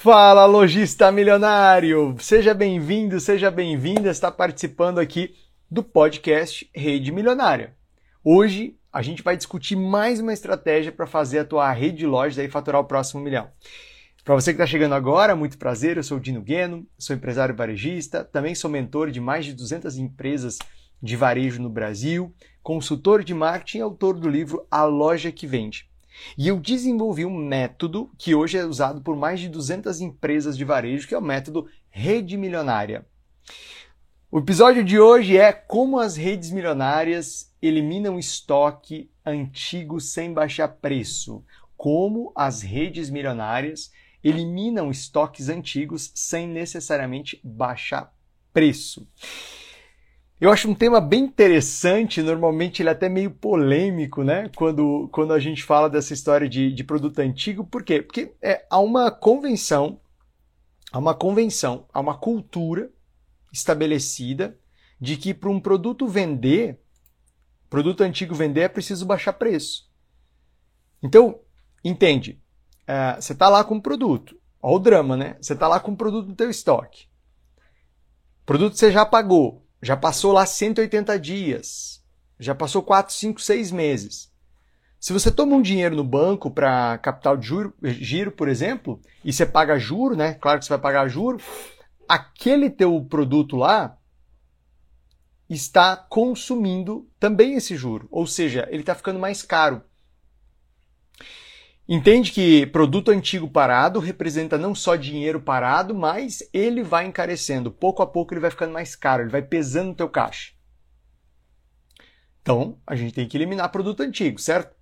Fala, lojista milionário! Seja bem-vindo, seja bem-vinda, está participando aqui do podcast Rede Milionária. Hoje a gente vai discutir mais uma estratégia para fazer a tua rede de lojas aí faturar o próximo milhão. Para você que está chegando agora, muito prazer, eu sou o Dino Gueno, sou empresário varejista, também sou mentor de mais de 200 empresas de varejo no Brasil, consultor de marketing e autor do livro A Loja que Vende. E eu desenvolvi um método que hoje é usado por mais de 200 empresas de varejo, que é o método Rede Milionária. O episódio de hoje é como as redes milionárias eliminam estoque antigo sem baixar preço. Como as redes milionárias eliminam estoques antigos sem necessariamente baixar preço. Eu acho um tema bem interessante, normalmente ele é até meio polêmico, né? Quando, quando a gente fala dessa história de, de produto antigo. Por quê? Porque é, há uma convenção, há uma convenção, há uma cultura estabelecida de que para um produto vender, produto antigo vender, é preciso baixar preço. Então, entende? É, você está lá com um produto. Olha o drama, né? Você está lá com um produto no teu estoque. Produto você já pagou já passou lá 180 dias. Já passou 4, 5, 6 meses. Se você toma um dinheiro no banco para capital de juro, giro, por exemplo, e você paga juro, né? Claro que você vai pagar juro. Aquele teu produto lá está consumindo também esse juro. Ou seja, ele está ficando mais caro. Entende que produto antigo parado representa não só dinheiro parado, mas ele vai encarecendo. Pouco a pouco ele vai ficando mais caro, ele vai pesando no teu caixa. Então, a gente tem que eliminar produto antigo, certo?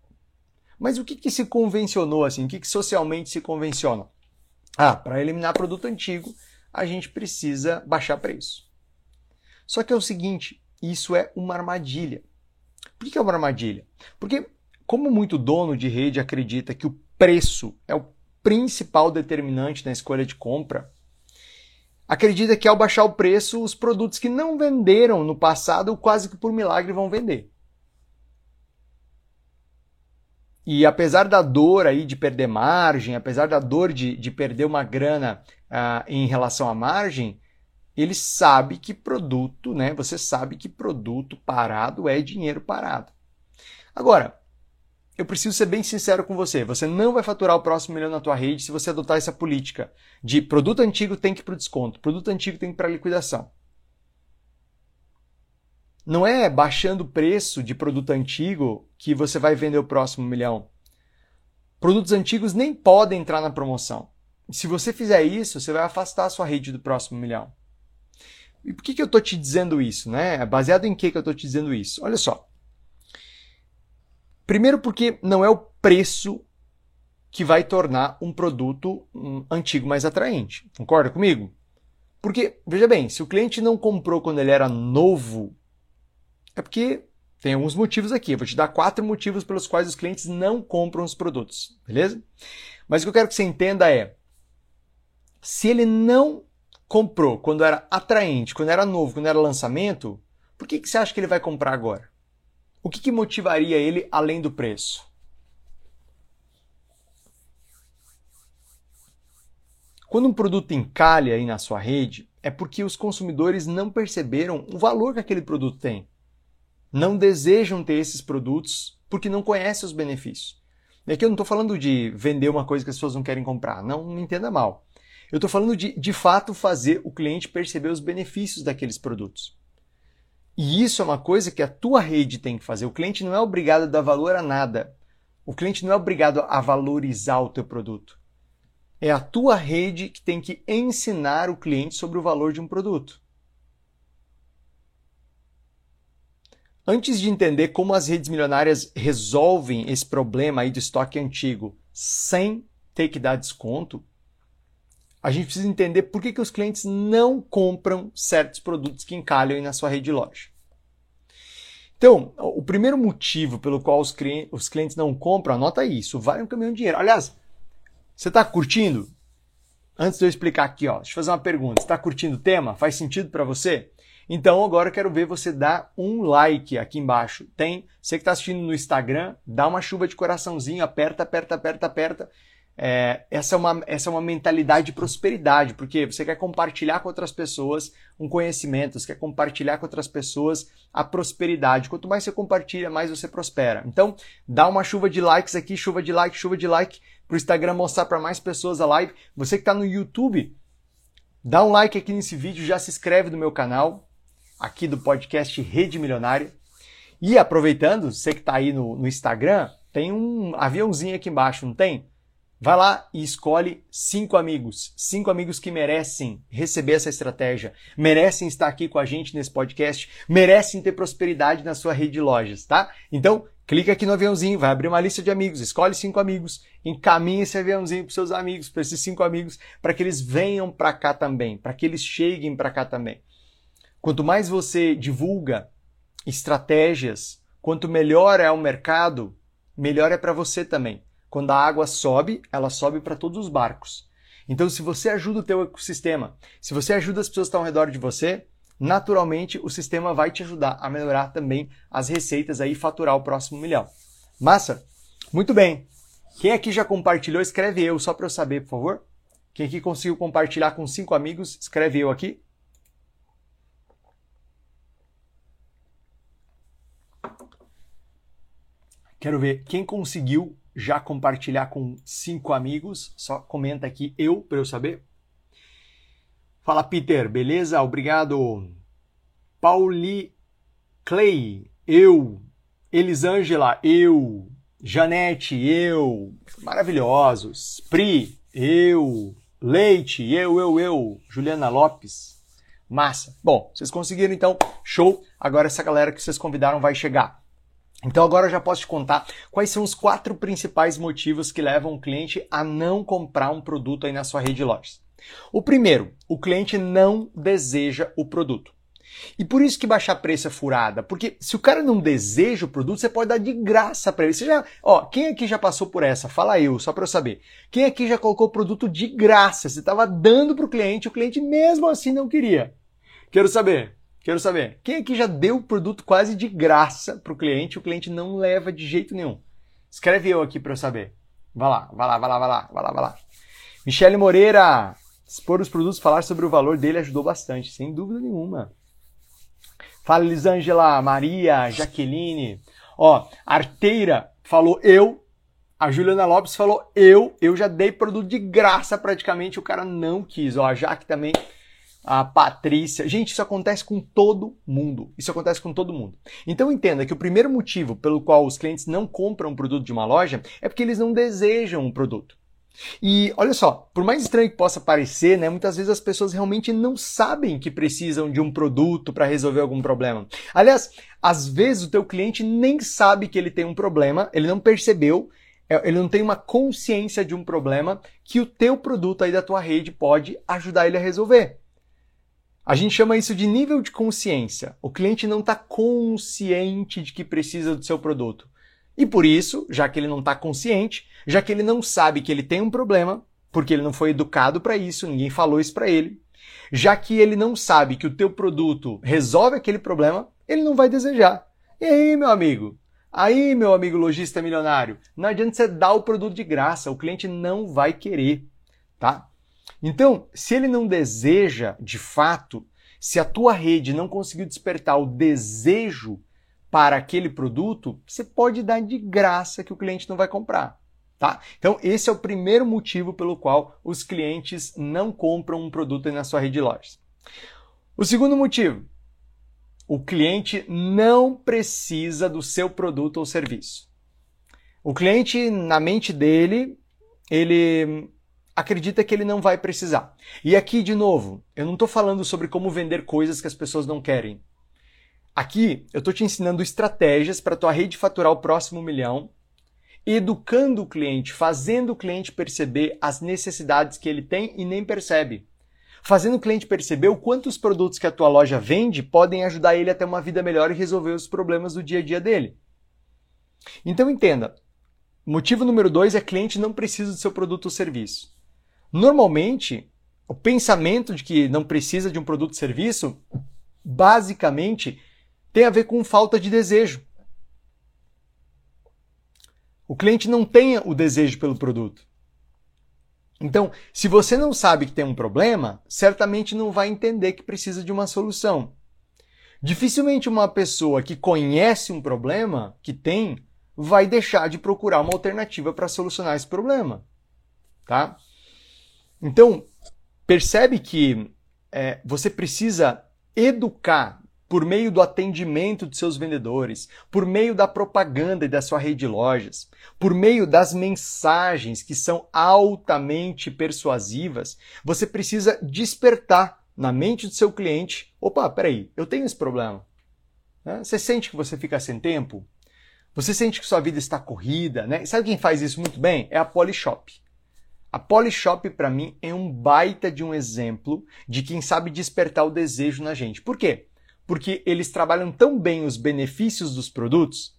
Mas o que, que se convencionou assim? O que, que socialmente se convenciona? Ah, para eliminar produto antigo, a gente precisa baixar preço. Só que é o seguinte, isso é uma armadilha. Por que é uma armadilha? Porque como muito dono de rede acredita que o preço é o principal determinante na escolha de compra, acredita que ao baixar o preço, os produtos que não venderam no passado, quase que por milagre vão vender. E apesar da dor aí de perder margem, apesar da dor de, de perder uma grana uh, em relação à margem, ele sabe que produto, né? Você sabe que produto parado é dinheiro parado. Agora, eu preciso ser bem sincero com você. Você não vai faturar o próximo milhão na tua rede se você adotar essa política de produto antigo tem que ir para o desconto, produto antigo tem que ir para liquidação. Não é baixando o preço de produto antigo que você vai vender o próximo milhão. Produtos antigos nem podem entrar na promoção. Se você fizer isso, você vai afastar a sua rede do próximo milhão. E por que, que eu estou te dizendo isso? Né? Baseado em que, que eu estou te dizendo isso? Olha só. Primeiro, porque não é o preço que vai tornar um produto antigo mais atraente. Concorda comigo? Porque, veja bem, se o cliente não comprou quando ele era novo, é porque tem alguns motivos aqui. Eu vou te dar quatro motivos pelos quais os clientes não compram os produtos, beleza? Mas o que eu quero que você entenda é: se ele não comprou quando era atraente, quando era novo, quando era lançamento, por que, que você acha que ele vai comprar agora? O que, que motivaria ele além do preço? Quando um produto encalha aí na sua rede, é porque os consumidores não perceberam o valor que aquele produto tem. Não desejam ter esses produtos porque não conhecem os benefícios. E aqui eu não estou falando de vender uma coisa que as pessoas não querem comprar, não me entenda mal. Eu estou falando de, de fato, fazer o cliente perceber os benefícios daqueles produtos. E isso é uma coisa que a tua rede tem que fazer. O cliente não é obrigado a dar valor a nada. O cliente não é obrigado a valorizar o teu produto. É a tua rede que tem que ensinar o cliente sobre o valor de um produto. Antes de entender como as redes milionárias resolvem esse problema aí do estoque antigo sem ter que dar desconto, a gente precisa entender por que, que os clientes não compram certos produtos que encalham na sua rede de loja. Então, o primeiro motivo pelo qual os, os clientes não compram, anota isso, vale um caminhão de dinheiro. Aliás, você está curtindo? Antes de eu explicar aqui, ó, deixa eu fazer uma pergunta. Está curtindo o tema? Faz sentido para você? Então agora eu quero ver você dar um like aqui embaixo. Tem, você que está assistindo no Instagram, dá uma chuva de coraçãozinho, aperta, aperta, aperta, aperta é, essa, é uma, essa é uma mentalidade de prosperidade, porque você quer compartilhar com outras pessoas um conhecimento, você quer compartilhar com outras pessoas a prosperidade. Quanto mais você compartilha, mais você prospera. Então, dá uma chuva de likes aqui, chuva de like, chuva de like, para o Instagram mostrar para mais pessoas a live. Você que está no YouTube, dá um like aqui nesse vídeo, já se inscreve no meu canal, aqui do podcast Rede Milionária. E aproveitando, você que está aí no, no Instagram, tem um aviãozinho aqui embaixo, não tem? Vai lá e escolhe cinco amigos. Cinco amigos que merecem receber essa estratégia, merecem estar aqui com a gente nesse podcast, merecem ter prosperidade na sua rede de lojas, tá? Então, clica aqui no aviãozinho, vai abrir uma lista de amigos, escolhe cinco amigos, encaminha esse aviãozinho para seus amigos, para esses cinco amigos, para que eles venham para cá também, para que eles cheguem para cá também. Quanto mais você divulga estratégias, quanto melhor é o mercado, melhor é para você também. Quando a água sobe, ela sobe para todos os barcos. Então, se você ajuda o teu ecossistema, se você ajuda as pessoas que estão ao redor de você, naturalmente o sistema vai te ajudar a melhorar também as receitas aí e faturar o próximo milhão. Massa? Muito bem. Quem aqui já compartilhou, escreve eu, só para eu saber, por favor. Quem aqui conseguiu compartilhar com cinco amigos, escreve eu aqui. Quero ver quem conseguiu já compartilhar com cinco amigos. Só comenta aqui eu para eu saber. Fala Peter, beleza? Obrigado. Pauli Clay, eu. Elisângela, eu. Janete, eu. Maravilhosos. Pri, eu. Leite, eu, eu, eu. Juliana Lopes. Massa. Bom, vocês conseguiram então. Show. Agora essa galera que vocês convidaram vai chegar. Então agora eu já posso te contar quais são os quatro principais motivos que levam o cliente a não comprar um produto aí na sua rede de lojas. O primeiro, o cliente não deseja o produto. E por isso que baixar preço é furada, porque se o cara não deseja o produto, você pode dar de graça para ele. Você já, ó, quem aqui já passou por essa? Fala eu, só para eu saber. Quem aqui já colocou o produto de graça? Você estava dando para o cliente, o cliente mesmo assim não queria. Quero saber. Quero saber, quem aqui já deu o produto quase de graça para o cliente e o cliente não leva de jeito nenhum? Escreve eu aqui para eu saber. Vai lá, vai lá, vai lá, vai lá, vai lá, vai lá. Michele Moreira, expor os produtos, falar sobre o valor dele ajudou bastante, sem dúvida nenhuma. Fala Elisângela, Maria, Jaqueline. Ó, Arteira falou eu. A Juliana Lopes falou eu. Eu já dei produto de graça praticamente, o cara não quis. Ó, a Jaque também a Patrícia. Gente, isso acontece com todo mundo. Isso acontece com todo mundo. Então entenda que o primeiro motivo pelo qual os clientes não compram um produto de uma loja é porque eles não desejam um produto. E olha só, por mais estranho que possa parecer, né, muitas vezes as pessoas realmente não sabem que precisam de um produto para resolver algum problema. Aliás, às vezes o teu cliente nem sabe que ele tem um problema, ele não percebeu, é, ele não tem uma consciência de um problema que o teu produto aí da tua rede pode ajudar ele a resolver. A gente chama isso de nível de consciência. O cliente não está consciente de que precisa do seu produto. E por isso, já que ele não está consciente, já que ele não sabe que ele tem um problema, porque ele não foi educado para isso, ninguém falou isso para ele, já que ele não sabe que o teu produto resolve aquele problema, ele não vai desejar. E aí, meu amigo? Aí, meu amigo lojista milionário, não adianta você dar o produto de graça, o cliente não vai querer, tá? Então, se ele não deseja de fato, se a tua rede não conseguiu despertar o desejo para aquele produto, você pode dar de graça que o cliente não vai comprar. Tá? Então, esse é o primeiro motivo pelo qual os clientes não compram um produto na sua rede de lojas. O segundo motivo, o cliente não precisa do seu produto ou serviço. O cliente, na mente dele, ele acredita que ele não vai precisar. E aqui, de novo, eu não estou falando sobre como vender coisas que as pessoas não querem. Aqui, eu estou te ensinando estratégias para a tua rede faturar o próximo milhão, educando o cliente, fazendo o cliente perceber as necessidades que ele tem e nem percebe. Fazendo o cliente perceber o quanto os produtos que a tua loja vende podem ajudar ele a ter uma vida melhor e resolver os problemas do dia a dia dele. Então entenda, motivo número dois é cliente não precisa do seu produto ou serviço. Normalmente, o pensamento de que não precisa de um produto ou serviço, basicamente, tem a ver com falta de desejo. O cliente não tem o desejo pelo produto. Então, se você não sabe que tem um problema, certamente não vai entender que precisa de uma solução. Dificilmente uma pessoa que conhece um problema que tem vai deixar de procurar uma alternativa para solucionar esse problema, tá? Então, percebe que é, você precisa educar por meio do atendimento de seus vendedores, por meio da propaganda e da sua rede de lojas, por meio das mensagens que são altamente persuasivas, você precisa despertar na mente do seu cliente: opa, peraí, eu tenho esse problema. Né? Você sente que você fica sem tempo? Você sente que sua vida está corrida? Né? Sabe quem faz isso muito bem? É a Polishop. A Polishop, para mim, é um baita de um exemplo de quem sabe despertar o desejo na gente. Por quê? porque eles trabalham tão bem os benefícios dos produtos,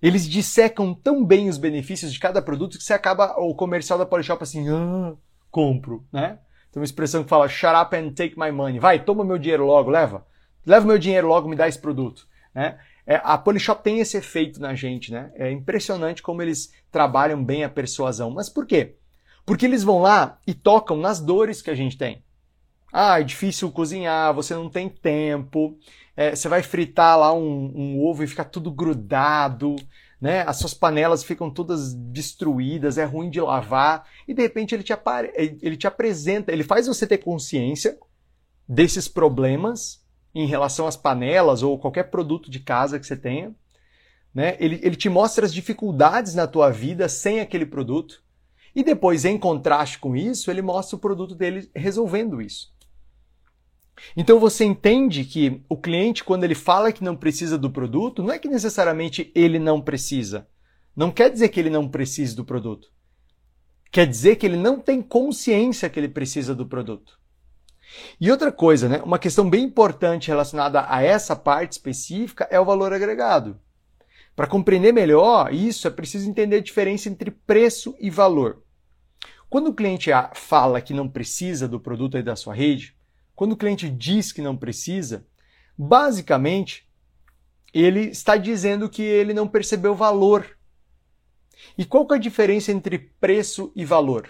eles dissecam tão bem os benefícios de cada produto que você acaba o comercial da Polishop assim, ah, compro, né? Tem uma expressão que fala shut up and take my money. Vai, toma meu dinheiro logo, leva. Leva meu dinheiro logo, me dá esse produto, né? É, a Polishop tem esse efeito na gente, né? É impressionante como eles trabalham bem a persuasão. Mas por quê? Porque eles vão lá e tocam nas dores que a gente tem. Ah, é difícil cozinhar, você não tem tempo, é, você vai fritar lá um, um, ovo e fica tudo grudado, né? As suas panelas ficam todas destruídas, é ruim de lavar, e de repente ele te, apare... ele te apresenta, ele faz você ter consciência desses problemas em relação às panelas ou qualquer produto de casa que você tenha. Né? Ele, ele te mostra as dificuldades na tua vida sem aquele produto. E depois, em contraste com isso, ele mostra o produto dele resolvendo isso. Então você entende que o cliente, quando ele fala que não precisa do produto, não é que necessariamente ele não precisa. Não quer dizer que ele não precise do produto. Quer dizer que ele não tem consciência que ele precisa do produto. E outra coisa, né? Uma questão bem importante relacionada a essa parte específica é o valor agregado. Para compreender melhor isso, é preciso entender a diferença entre preço e valor. Quando o cliente fala que não precisa do produto aí da sua rede, quando o cliente diz que não precisa, basicamente ele está dizendo que ele não percebeu valor. E qual que é a diferença entre preço e valor?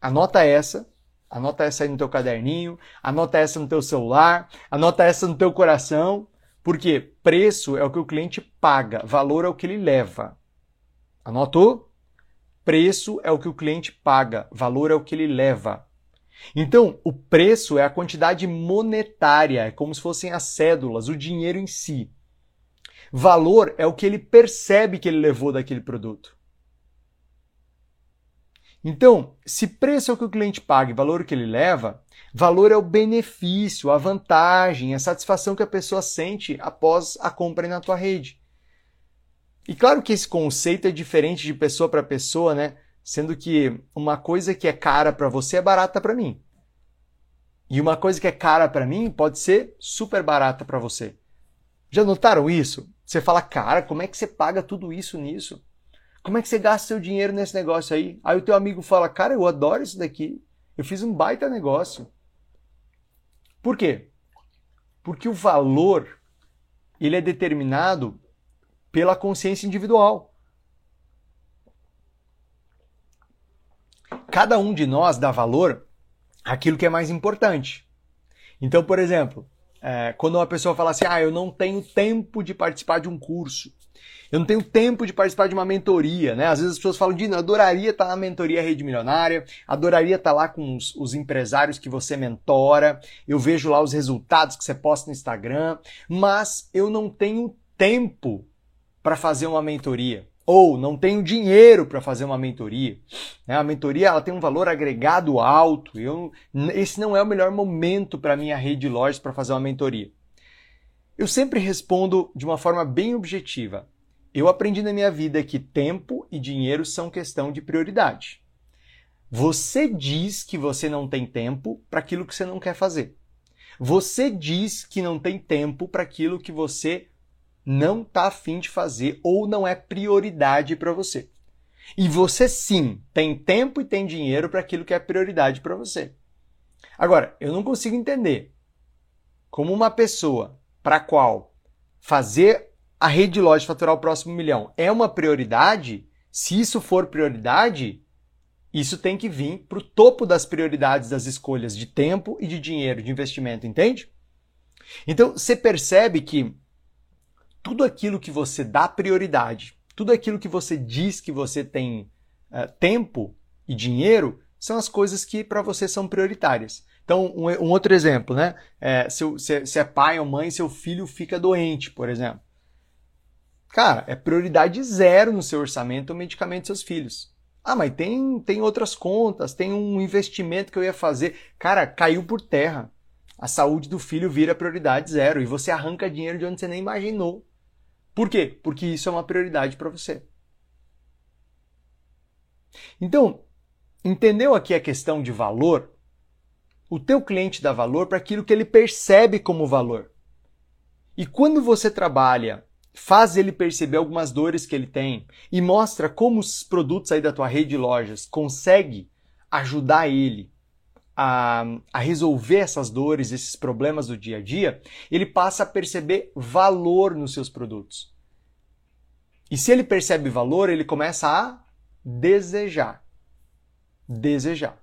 Anota essa, anota essa aí no teu caderninho, anota essa no teu celular, anota essa no teu coração, porque preço é o que o cliente paga, valor é o que ele leva. Anotou? Preço é o que o cliente paga, valor é o que ele leva. Então, o preço é a quantidade monetária, é como se fossem as cédulas, o dinheiro em si. Valor é o que ele percebe que ele levou daquele produto. Então, se preço é o que o cliente paga e valor que ele leva, valor é o benefício, a vantagem, a satisfação que a pessoa sente após a compra na tua rede. E claro que esse conceito é diferente de pessoa para pessoa, né? sendo que uma coisa que é cara para você é barata para mim. E uma coisa que é cara para mim pode ser super barata para você. Já notaram isso? Você fala, cara, como é que você paga tudo isso nisso? Como é que você gasta seu dinheiro nesse negócio aí? Aí o teu amigo fala, cara, eu adoro isso daqui. Eu fiz um baita negócio. Por quê? Porque o valor ele é determinado pela consciência individual. cada um de nós dá valor àquilo que é mais importante. Então, por exemplo, é, quando uma pessoa fala assim, ah, eu não tenho tempo de participar de um curso, eu não tenho tempo de participar de uma mentoria, né? Às vezes as pessoas falam, Dino, adoraria estar na mentoria Rede Milionária, adoraria estar lá com os, os empresários que você mentora, eu vejo lá os resultados que você posta no Instagram, mas eu não tenho tempo para fazer uma mentoria ou não tenho dinheiro para fazer uma mentoria. Né? A mentoria ela tem um valor agregado alto. Eu, esse não é o melhor momento para minha rede de lojas para fazer uma mentoria. Eu sempre respondo de uma forma bem objetiva. Eu aprendi na minha vida que tempo e dinheiro são questão de prioridade. Você diz que você não tem tempo para aquilo que você não quer fazer. Você diz que não tem tempo para aquilo que você não está afim de fazer ou não é prioridade para você. E você sim tem tempo e tem dinheiro para aquilo que é prioridade para você. Agora, eu não consigo entender como uma pessoa para qual fazer a rede de loja faturar o próximo milhão é uma prioridade, se isso for prioridade, isso tem que vir para o topo das prioridades das escolhas de tempo e de dinheiro, de investimento, entende? Então, você percebe que tudo aquilo que você dá prioridade, tudo aquilo que você diz que você tem uh, tempo e dinheiro, são as coisas que para você são prioritárias. Então, um, um outro exemplo, né? É, se, se, se é pai ou mãe, seu filho fica doente, por exemplo. Cara, é prioridade zero no seu orçamento o medicamento dos seus filhos. Ah, mas tem, tem outras contas, tem um investimento que eu ia fazer. Cara, caiu por terra. A saúde do filho vira prioridade zero e você arranca dinheiro de onde você nem imaginou. Por quê? Porque isso é uma prioridade para você. Então, entendeu aqui a questão de valor? O teu cliente dá valor para aquilo que ele percebe como valor. E quando você trabalha faz ele perceber algumas dores que ele tem e mostra como os produtos aí da tua rede de lojas consegue ajudar ele a, a, resolver essas dores, esses problemas do dia a dia, ele passa a perceber valor nos seus produtos. E se ele percebe valor, ele começa a desejar. Desejar.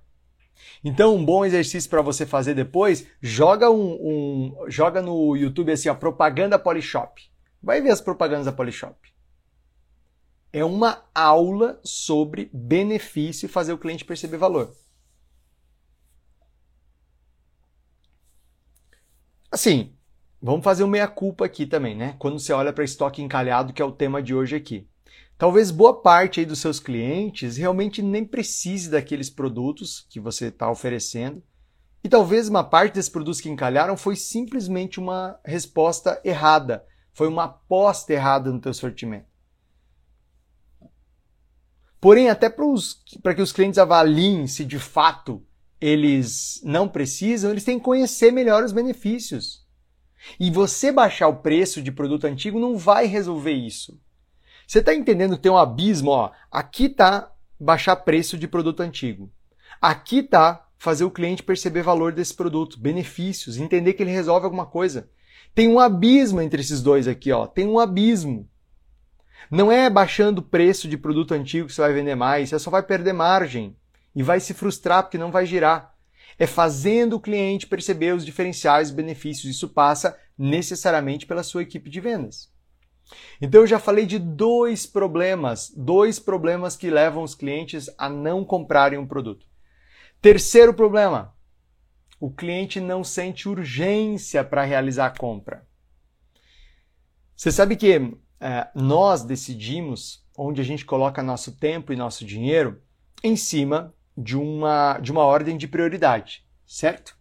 Então, um bom exercício para você fazer depois, joga um, um, joga no YouTube assim, a propaganda Polishop. Vai ver as propagandas da Polishop. É uma aula sobre benefício e fazer o cliente perceber valor. Assim, vamos fazer uma meia-culpa aqui também, né? Quando você olha para estoque encalhado, que é o tema de hoje aqui. Talvez boa parte aí dos seus clientes realmente nem precise daqueles produtos que você está oferecendo. E talvez uma parte desses produtos que encalharam foi simplesmente uma resposta errada foi uma aposta errada no teu sortimento. Porém, até para que os clientes avaliem se de fato eles não precisam, eles têm que conhecer melhor os benefícios. E você baixar o preço de produto antigo não vai resolver isso. Você está entendendo que tem um abismo? Ó, aqui está baixar preço de produto antigo. Aqui está fazer o cliente perceber valor desse produto, benefícios, entender que ele resolve alguma coisa. Tem um abismo entre esses dois aqui, ó. Tem um abismo. Não é baixando o preço de produto antigo que você vai vender mais, você só vai perder margem e vai se frustrar porque não vai girar. É fazendo o cliente perceber os diferenciais benefícios. Isso passa necessariamente pela sua equipe de vendas. Então eu já falei de dois problemas, dois problemas que levam os clientes a não comprarem um produto. Terceiro problema, o cliente não sente urgência para realizar a compra. Você sabe que é, nós decidimos onde a gente coloca nosso tempo e nosso dinheiro em cima de uma, de uma ordem de prioridade, certo?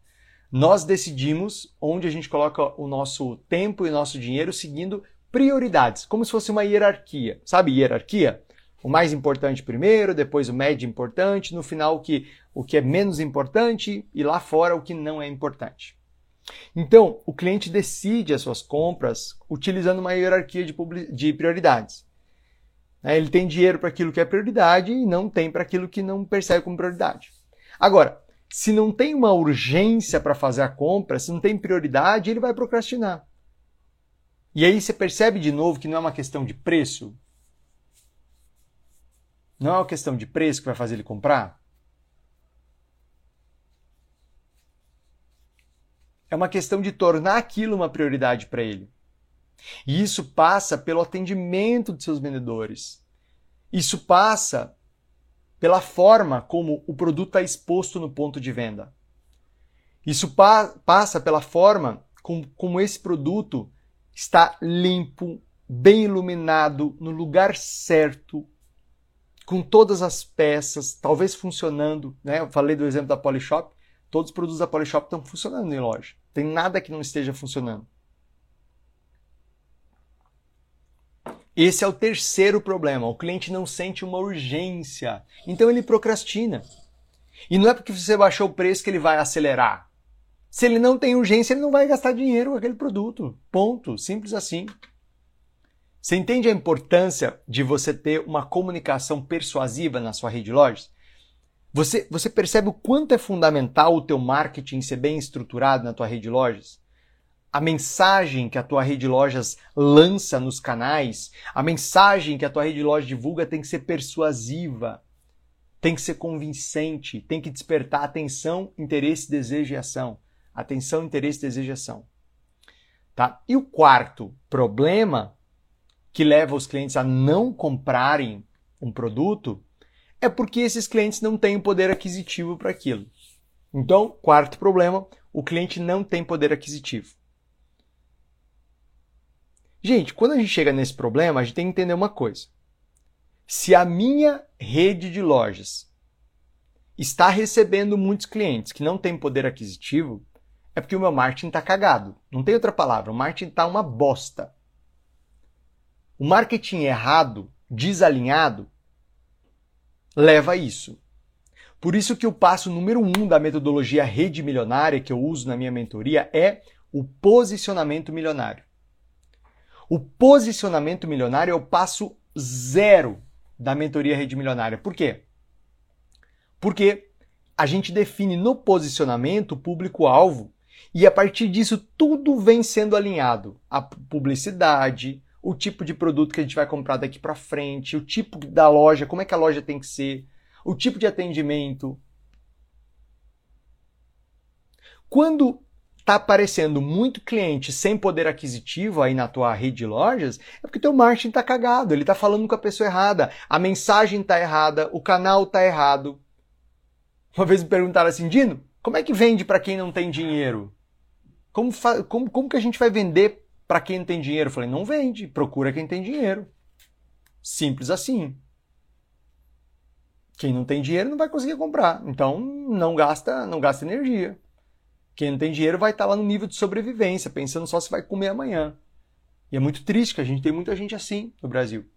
Nós decidimos onde a gente coloca o nosso tempo e nosso dinheiro seguindo prioridades, como se fosse uma hierarquia. Sabe hierarquia? O mais importante primeiro, depois o médio importante, no final o que o que é menos importante e lá fora o que não é importante. Então, o cliente decide as suas compras utilizando uma hierarquia de, de prioridades. Né, ele tem dinheiro para aquilo que é prioridade e não tem para aquilo que não percebe como prioridade. Agora, se não tem uma urgência para fazer a compra, se não tem prioridade, ele vai procrastinar. E aí você percebe de novo que não é uma questão de preço? Não é uma questão de preço que vai fazer ele comprar? É uma questão de tornar aquilo uma prioridade para ele. E isso passa pelo atendimento de seus vendedores. Isso passa pela forma como o produto está exposto no ponto de venda. Isso pa passa pela forma como, como esse produto está limpo, bem iluminado, no lugar certo, com todas as peças, talvez funcionando. Né? Eu falei do exemplo da Polishop. Todos os produtos da Polishop estão funcionando em loja. Tem nada que não esteja funcionando. Esse é o terceiro problema. O cliente não sente uma urgência. Então ele procrastina. E não é porque você baixou o preço que ele vai acelerar. Se ele não tem urgência, ele não vai gastar dinheiro com aquele produto. Ponto. Simples assim. Você entende a importância de você ter uma comunicação persuasiva na sua rede de lojas? Você, você percebe o quanto é fundamental o teu marketing ser bem estruturado na tua rede de lojas? A mensagem que a tua rede de lojas lança nos canais, a mensagem que a tua rede de lojas divulga tem que ser persuasiva. tem que ser convincente, tem que despertar atenção, interesse, desejo e ação. Atenção, interesse, desejo e ação. Tá? E o quarto problema que leva os clientes a não comprarem um produto é porque esses clientes não têm o poder aquisitivo para aquilo. Então, quarto problema, o cliente não tem poder aquisitivo. Gente, quando a gente chega nesse problema, a gente tem que entender uma coisa. Se a minha rede de lojas está recebendo muitos clientes que não têm poder aquisitivo, é porque o meu marketing está cagado. Não tem outra palavra. O marketing está uma bosta. O marketing errado, desalinhado, leva a isso. Por isso que o passo número um da metodologia rede milionária que eu uso na minha mentoria é o posicionamento milionário. O posicionamento milionário é o passo zero da mentoria rede milionária. Por quê? Porque a gente define no posicionamento o público-alvo e a partir disso tudo vem sendo alinhado. A publicidade, o tipo de produto que a gente vai comprar daqui para frente, o tipo da loja, como é que a loja tem que ser, o tipo de atendimento. Quando está aparecendo muito cliente sem poder aquisitivo aí na tua rede de lojas, é porque teu marketing está cagado, ele está falando com a pessoa errada, a mensagem está errada, o canal está errado. Uma vez me perguntaram assim, Dino, como é que vende para quem não tem dinheiro? Como, como, como que a gente vai vender para quem não tem dinheiro? Eu falei, não vende, procura quem tem dinheiro. Simples assim. Quem não tem dinheiro não vai conseguir comprar. Então não gasta, não gasta energia. Quem não tem dinheiro vai estar lá no nível de sobrevivência, pensando só se vai comer amanhã. E é muito triste que a gente tem muita gente assim no Brasil.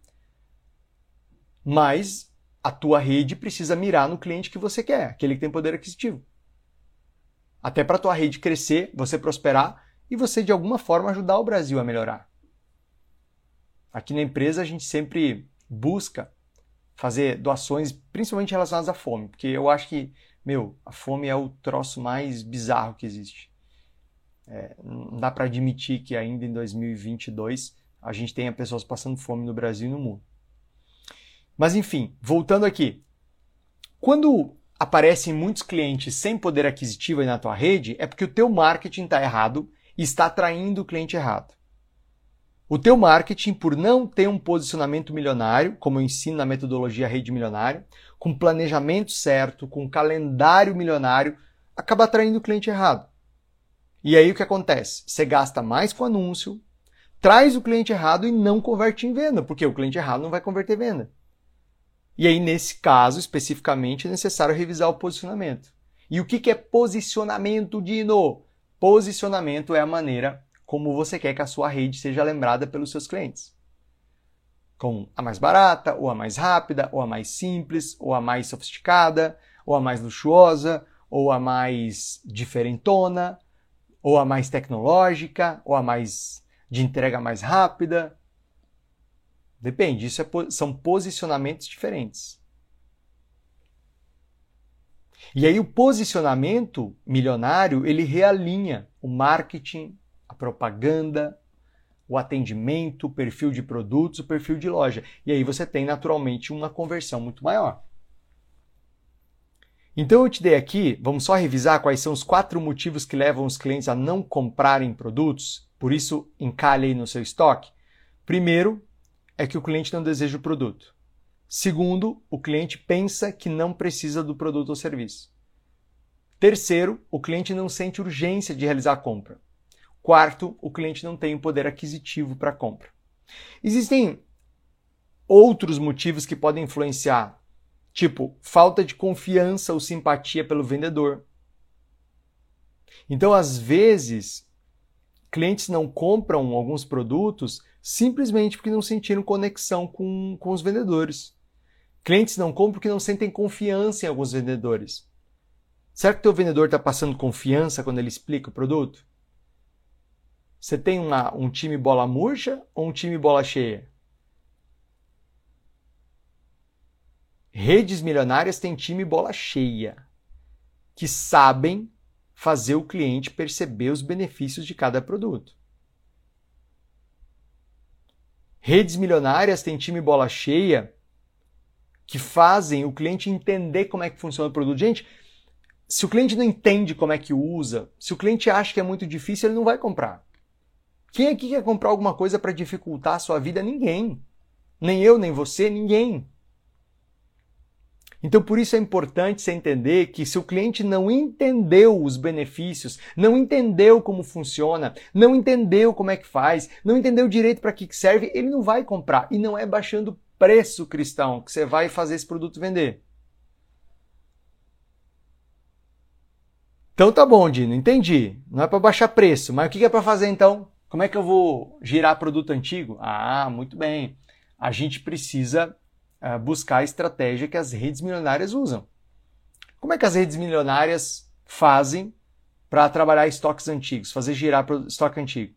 Mas a tua rede precisa mirar no cliente que você quer, aquele que tem poder aquisitivo. Até para a tua rede crescer, você prosperar, e você de alguma forma ajudar o Brasil a melhorar. Aqui na empresa a gente sempre busca fazer doações, principalmente relacionadas à fome, porque eu acho que, meu, a fome é o troço mais bizarro que existe. É, não dá para admitir que ainda em 2022 a gente tenha pessoas passando fome no Brasil e no mundo. Mas enfim, voltando aqui. Quando aparecem muitos clientes sem poder aquisitivo aí na tua rede, é porque o teu marketing está errado está atraindo o cliente errado. O teu marketing, por não ter um posicionamento milionário, como eu ensino na metodologia Rede Milionária, com planejamento certo, com calendário milionário, acaba atraindo o cliente errado. E aí o que acontece? Você gasta mais com anúncio, traz o cliente errado e não converte em venda, porque o cliente errado não vai converter venda. E aí, nesse caso, especificamente, é necessário revisar o posicionamento. E o que é posicionamento, Dino? Posicionamento é a maneira como você quer que a sua rede seja lembrada pelos seus clientes. Como a mais barata, ou a mais rápida, ou a mais simples, ou a mais sofisticada, ou a mais luxuosa, ou a mais diferentona, ou a mais tecnológica, ou a mais de entrega mais rápida. Depende, isso é, são posicionamentos diferentes. E aí o posicionamento milionário, ele realinha o marketing, a propaganda, o atendimento, o perfil de produtos, o perfil de loja. E aí você tem naturalmente uma conversão muito maior. Então eu te dei aqui, vamos só revisar quais são os quatro motivos que levam os clientes a não comprarem produtos, por isso encalhe aí no seu estoque. Primeiro é que o cliente não deseja o produto. Segundo, o cliente pensa que não precisa do produto ou serviço. Terceiro, o cliente não sente urgência de realizar a compra. Quarto, o cliente não tem o poder aquisitivo para a compra. Existem outros motivos que podem influenciar, tipo falta de confiança ou simpatia pelo vendedor. Então, às vezes, clientes não compram alguns produtos simplesmente porque não sentiram conexão com, com os vendedores. Clientes não compram porque não sentem confiança em alguns vendedores. Será que o teu vendedor está passando confiança quando ele explica o produto? Você tem uma, um time bola murcha ou um time bola cheia? Redes milionárias têm time bola cheia, que sabem fazer o cliente perceber os benefícios de cada produto. Redes milionárias têm time bola cheia que fazem o cliente entender como é que funciona o produto. Gente, se o cliente não entende como é que usa, se o cliente acha que é muito difícil, ele não vai comprar. Quem aqui quer comprar alguma coisa para dificultar a sua vida? Ninguém. Nem eu, nem você, ninguém. Então, por isso é importante você entender que se o cliente não entendeu os benefícios, não entendeu como funciona, não entendeu como é que faz, não entendeu direito para que serve, ele não vai comprar. E não é baixando preço cristão que você vai fazer esse produto vender. Então tá bom, Dino, entendi. Não é para baixar preço, mas o que é para fazer então? Como é que eu vou girar produto antigo? Ah, muito bem. A gente precisa buscar a estratégia que as redes milionárias usam. Como é que as redes milionárias fazem para trabalhar estoques antigos, fazer girar estoque antigo?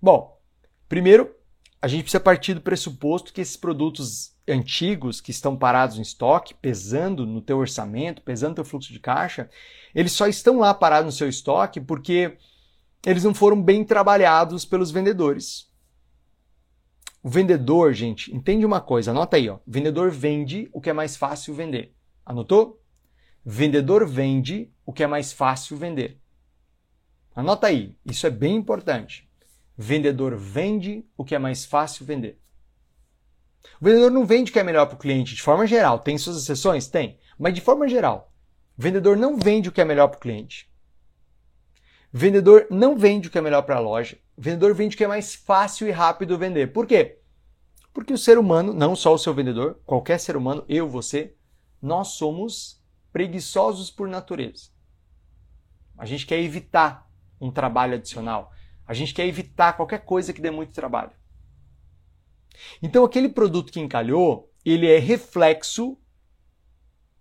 Bom, primeiro, a gente precisa partir do pressuposto que esses produtos antigos que estão parados em estoque, pesando no teu orçamento, pesando no teu fluxo de caixa, eles só estão lá parados no seu estoque porque eles não foram bem trabalhados pelos vendedores. O vendedor, gente, entende uma coisa, anota aí, ó. Vendedor vende o que é mais fácil vender. Anotou? Vendedor vende o que é mais fácil vender. Anota aí, isso é bem importante. Vendedor vende o que é mais fácil vender. O vendedor não vende o que é melhor para o cliente de forma geral. Tem suas exceções? Tem. Mas de forma geral, o vendedor não vende o que é melhor para o cliente. Vendedor não vende o que é melhor para a loja. Vendedor vende o que é mais fácil e rápido vender. Por quê? Porque o ser humano, não só o seu vendedor, qualquer ser humano, eu, você, nós somos preguiçosos por natureza. A gente quer evitar um trabalho adicional. A gente quer evitar qualquer coisa que dê muito trabalho. Então aquele produto que encalhou, ele é reflexo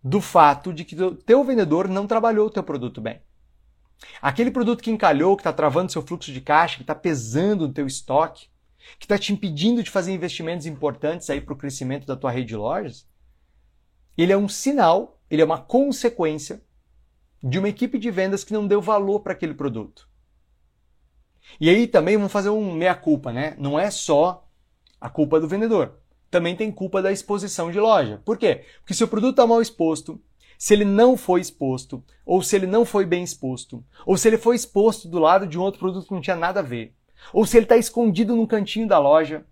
do fato de que o teu vendedor não trabalhou o teu produto bem. Aquele produto que encalhou, que está travando seu fluxo de caixa, que está pesando no teu estoque, que está te impedindo de fazer investimentos importantes aí para o crescimento da tua rede de lojas, ele é um sinal, ele é uma consequência de uma equipe de vendas que não deu valor para aquele produto. E aí também vamos fazer um meia-culpa, né? Não é só a culpa do vendedor. Também tem culpa da exposição de loja. Por quê? Porque se o produto está mal exposto, se ele não foi exposto, ou se ele não foi bem exposto, ou se ele foi exposto do lado de um outro produto que não tinha nada a ver, ou se ele está escondido num cantinho da loja,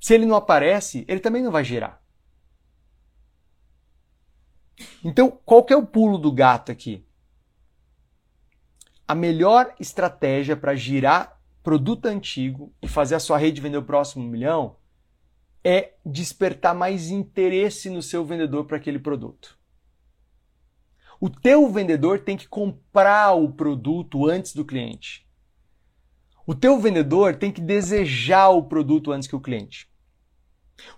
se ele não aparece, ele também não vai gerar. Então, qual que é o pulo do gato aqui? A melhor estratégia para girar produto antigo e fazer a sua rede vender o próximo milhão é despertar mais interesse no seu vendedor para aquele produto. O teu vendedor tem que comprar o produto antes do cliente. O teu vendedor tem que desejar o produto antes que o cliente.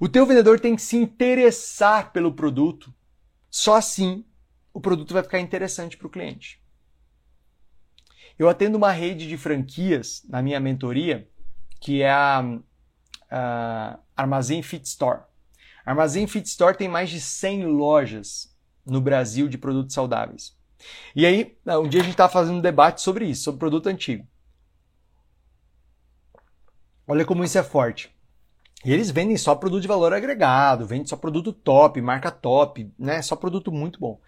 O teu vendedor tem que se interessar pelo produto. Só assim o produto vai ficar interessante para o cliente. Eu atendo uma rede de franquias na minha mentoria, que é a, a Armazém Fit Store. Armazém Fit Store tem mais de 100 lojas no Brasil de produtos saudáveis. E aí, um dia a gente estava fazendo um debate sobre isso, sobre produto antigo. Olha como isso é forte. E eles vendem só produto de valor agregado, vendem só produto top, marca top, né? Só produto muito bom.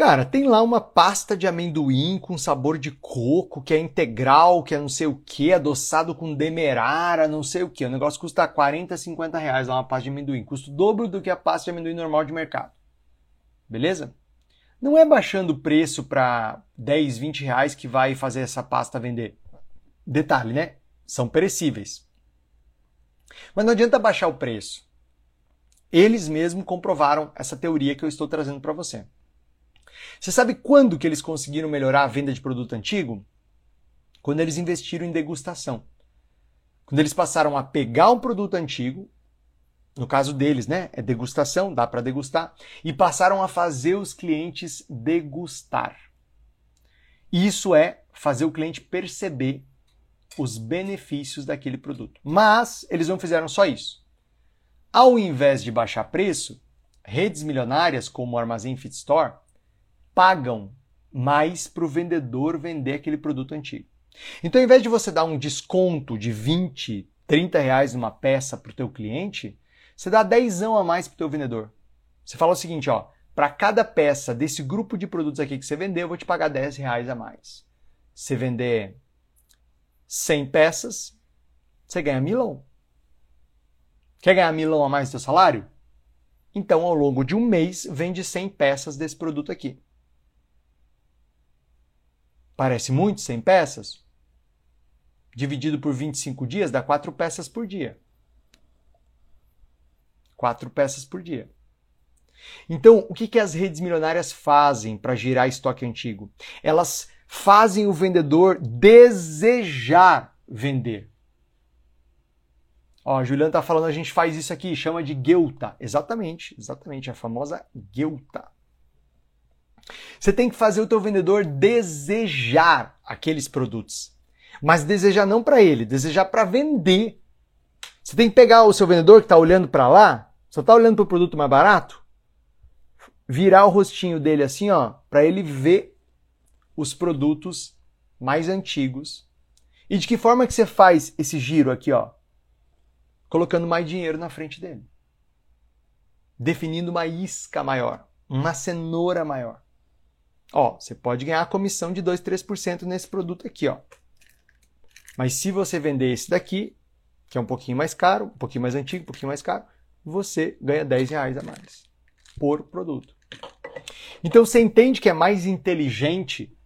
Cara, tem lá uma pasta de amendoim com sabor de coco, que é integral, que é não sei o que, adoçado com demerara, não sei o que. O negócio custa 40, 50 reais lá uma pasta de amendoim. Custa o dobro do que a pasta de amendoim normal de mercado. Beleza? Não é baixando o preço para 10, 20 reais que vai fazer essa pasta vender. Detalhe, né? São perecíveis. Mas não adianta baixar o preço. Eles mesmos comprovaram essa teoria que eu estou trazendo para você. Você sabe quando que eles conseguiram melhorar a venda de produto antigo? Quando eles investiram em degustação. Quando eles passaram a pegar um produto antigo, no caso deles, né, é degustação, dá para degustar, e passaram a fazer os clientes degustar. Isso é fazer o cliente perceber os benefícios daquele produto. Mas eles não fizeram só isso. Ao invés de baixar preço, redes milionárias como o Armazém Fit Store pagam mais para o vendedor vender aquele produto antigo. Então, ao invés de você dar um desconto de 20, 30 reais numa peça para o teu cliente, Você dá 10 a mais para o teu vendedor. Você fala o seguinte, ó, para cada peça desse grupo de produtos aqui que você vendeu, eu vou te pagar 10 reais a mais. Se vender 100 peças, você ganha milão. Quer ganhar milão a mais do seu salário? Então, ao longo de um mês, vende 100 peças desse produto aqui. Parece muito 100 peças? Dividido por 25 dias dá 4 peças por dia. 4 peças por dia. Então, o que, que as redes milionárias fazem para girar estoque antigo? Elas fazem o vendedor desejar vender. Ó, a Juliana tá falando, a gente faz isso aqui, chama de guelta. Exatamente, exatamente, a famosa guelta. Você tem que fazer o teu vendedor desejar aqueles produtos. Mas desejar não para ele, desejar para vender. Você tem que pegar o seu vendedor que está olhando para lá, só está olhando para o produto mais barato, virar o rostinho dele assim, ó, para ele ver os produtos mais antigos. E de que forma que você faz esse giro aqui, ó? Colocando mais dinheiro na frente dele. Definindo uma isca maior, uma cenoura maior. Ó, você pode ganhar a comissão de 2, 3% nesse produto aqui, ó. Mas se você vender esse daqui, que é um pouquinho mais caro, um pouquinho mais antigo, um pouquinho mais caro, você ganha 10 reais a mais por produto. Então você entende que é mais inteligente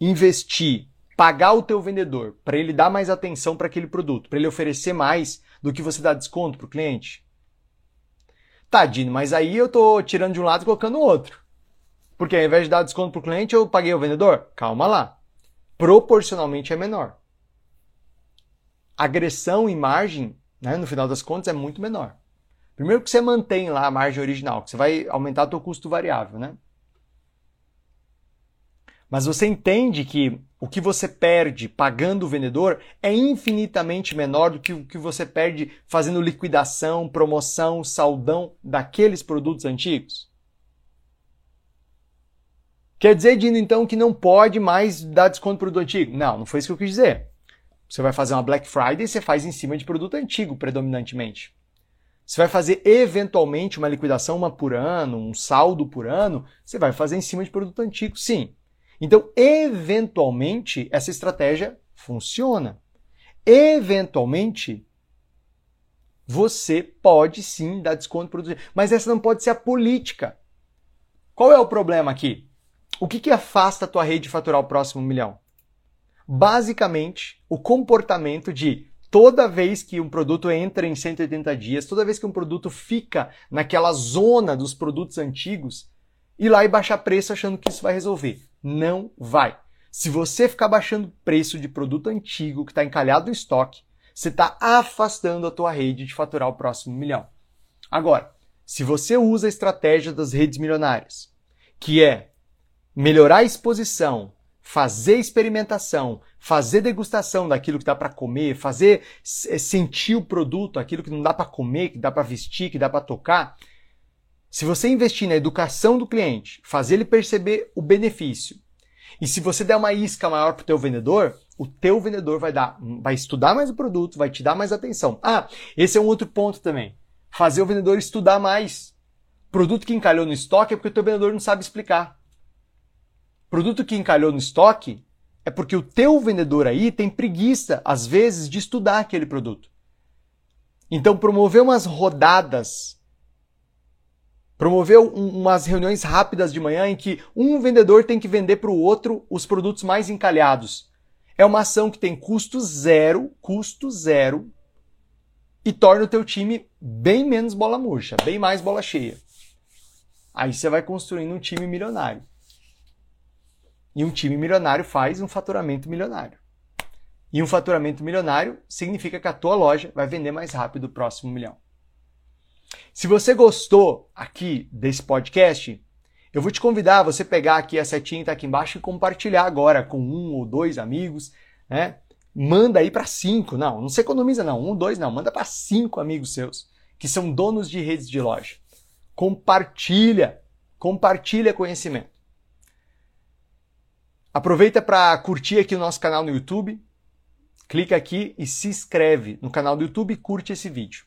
investir, pagar o teu vendedor para ele dar mais atenção para aquele produto, para ele oferecer mais do que você dá desconto para o cliente? Tadinho, mas aí eu estou tirando de um lado e colocando no outro. Porque ao invés de dar desconto para o cliente, eu paguei o vendedor? Calma lá. Proporcionalmente é menor. Agressão em margem, né, no final das contas, é muito menor. Primeiro que você mantém lá a margem original, que você vai aumentar o seu custo variável, né? Mas você entende que o que você perde pagando o vendedor é infinitamente menor do que o que você perde fazendo liquidação, promoção, saldão daqueles produtos antigos? Quer dizer, Dino, então, que não pode mais dar desconto para produto antigo? Não, não foi isso que eu quis dizer. Você vai fazer uma Black Friday e você faz em cima de produto antigo, predominantemente. Você vai fazer eventualmente uma liquidação uma por ano, um saldo por ano, você vai fazer em cima de produto antigo, sim. Então, eventualmente, essa estratégia funciona. Eventualmente, você pode sim dar desconto para produto, mas essa não pode ser a política. Qual é o problema aqui? O que, que afasta a tua rede de faturar o próximo milhão? Basicamente, o comportamento de toda vez que um produto entra em 180 dias, toda vez que um produto fica naquela zona dos produtos antigos, ir lá e baixar preço achando que isso vai resolver. Não vai. Se você ficar baixando preço de produto antigo que está encalhado no estoque, você está afastando a tua rede de faturar o próximo milhão. Agora, se você usa a estratégia das redes milionárias, que é melhorar a exposição, fazer experimentação, fazer degustação daquilo que dá para comer, fazer eh, sentir o produto, aquilo que não dá para comer, que dá para vestir, que dá para tocar. Se você investir na educação do cliente, fazer ele perceber o benefício, e se você der uma isca maior para o teu vendedor, o teu vendedor vai dar, vai estudar mais o produto, vai te dar mais atenção. Ah, esse é um outro ponto também. Fazer o vendedor estudar mais. Produto que encalhou no estoque é porque o teu vendedor não sabe explicar. Produto que encalhou no estoque é porque o teu vendedor aí tem preguiça, às vezes, de estudar aquele produto. Então, promover umas rodadas, promover um, umas reuniões rápidas de manhã em que um vendedor tem que vender para o outro os produtos mais encalhados. É uma ação que tem custo zero, custo zero, e torna o teu time bem menos bola murcha, bem mais bola cheia. Aí você vai construindo um time milionário. E um time milionário faz um faturamento milionário. E um faturamento milionário significa que a tua loja vai vender mais rápido o próximo milhão. Se você gostou aqui desse podcast, eu vou te convidar a você pegar aqui a setinha que está aqui embaixo e compartilhar agora com um ou dois amigos, né? Manda aí para cinco, não, não se economiza não, um, dois não, manda para cinco amigos seus que são donos de redes de loja. Compartilha, compartilha conhecimento. Aproveita para curtir aqui o nosso canal no YouTube. Clica aqui e se inscreve no canal do YouTube e curte esse vídeo.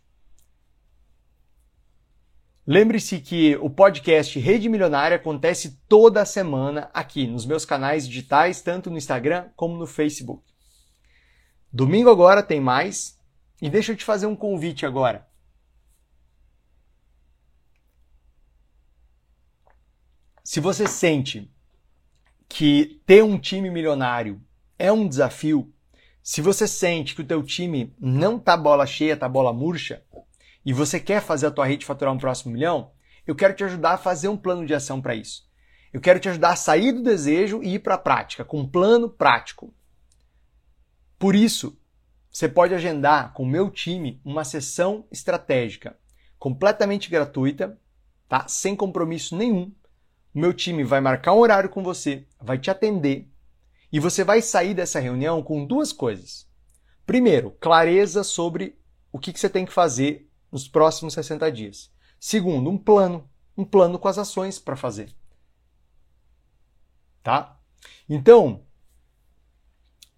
Lembre-se que o podcast Rede Milionária acontece toda semana aqui nos meus canais digitais, tanto no Instagram como no Facebook. Domingo agora tem mais. E deixa eu te fazer um convite agora. Se você sente que ter um time milionário é um desafio, se você sente que o teu time não tá bola cheia, tá bola murcha, e você quer fazer a tua rede faturar um próximo milhão, eu quero te ajudar a fazer um plano de ação para isso. Eu quero te ajudar a sair do desejo e ir para a prática, com um plano prático. Por isso, você pode agendar com o meu time uma sessão estratégica completamente gratuita, tá? Sem compromisso nenhum. O meu time vai marcar um horário com você, vai te atender e você vai sair dessa reunião com duas coisas. Primeiro, clareza sobre o que, que você tem que fazer nos próximos 60 dias. Segundo, um plano, um plano com as ações para fazer. Tá? Então,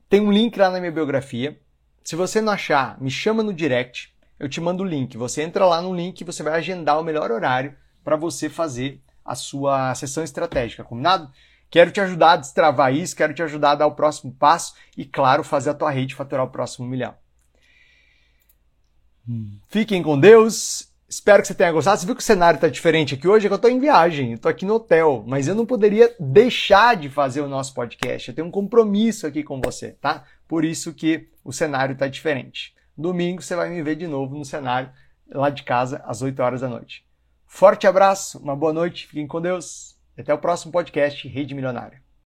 tem um link lá na minha biografia. Se você não achar, me chama no direct, eu te mando o link. Você entra lá no link e você vai agendar o melhor horário para você fazer a sua sessão estratégica, combinado? Quero te ajudar a destravar isso, quero te ajudar a dar o próximo passo e, claro, fazer a tua rede faturar o próximo milhão. Fiquem com Deus. Espero que você tenha gostado. Você viu que o cenário está diferente aqui hoje? É que eu estou em viagem, estou aqui no hotel, mas eu não poderia deixar de fazer o nosso podcast. Eu tenho um compromisso aqui com você, tá? Por isso que o cenário está diferente. Domingo você vai me ver de novo no cenário lá de casa às 8 horas da noite. Forte abraço, uma boa noite, fiquem com Deus. Até o próximo podcast Rede Milionária.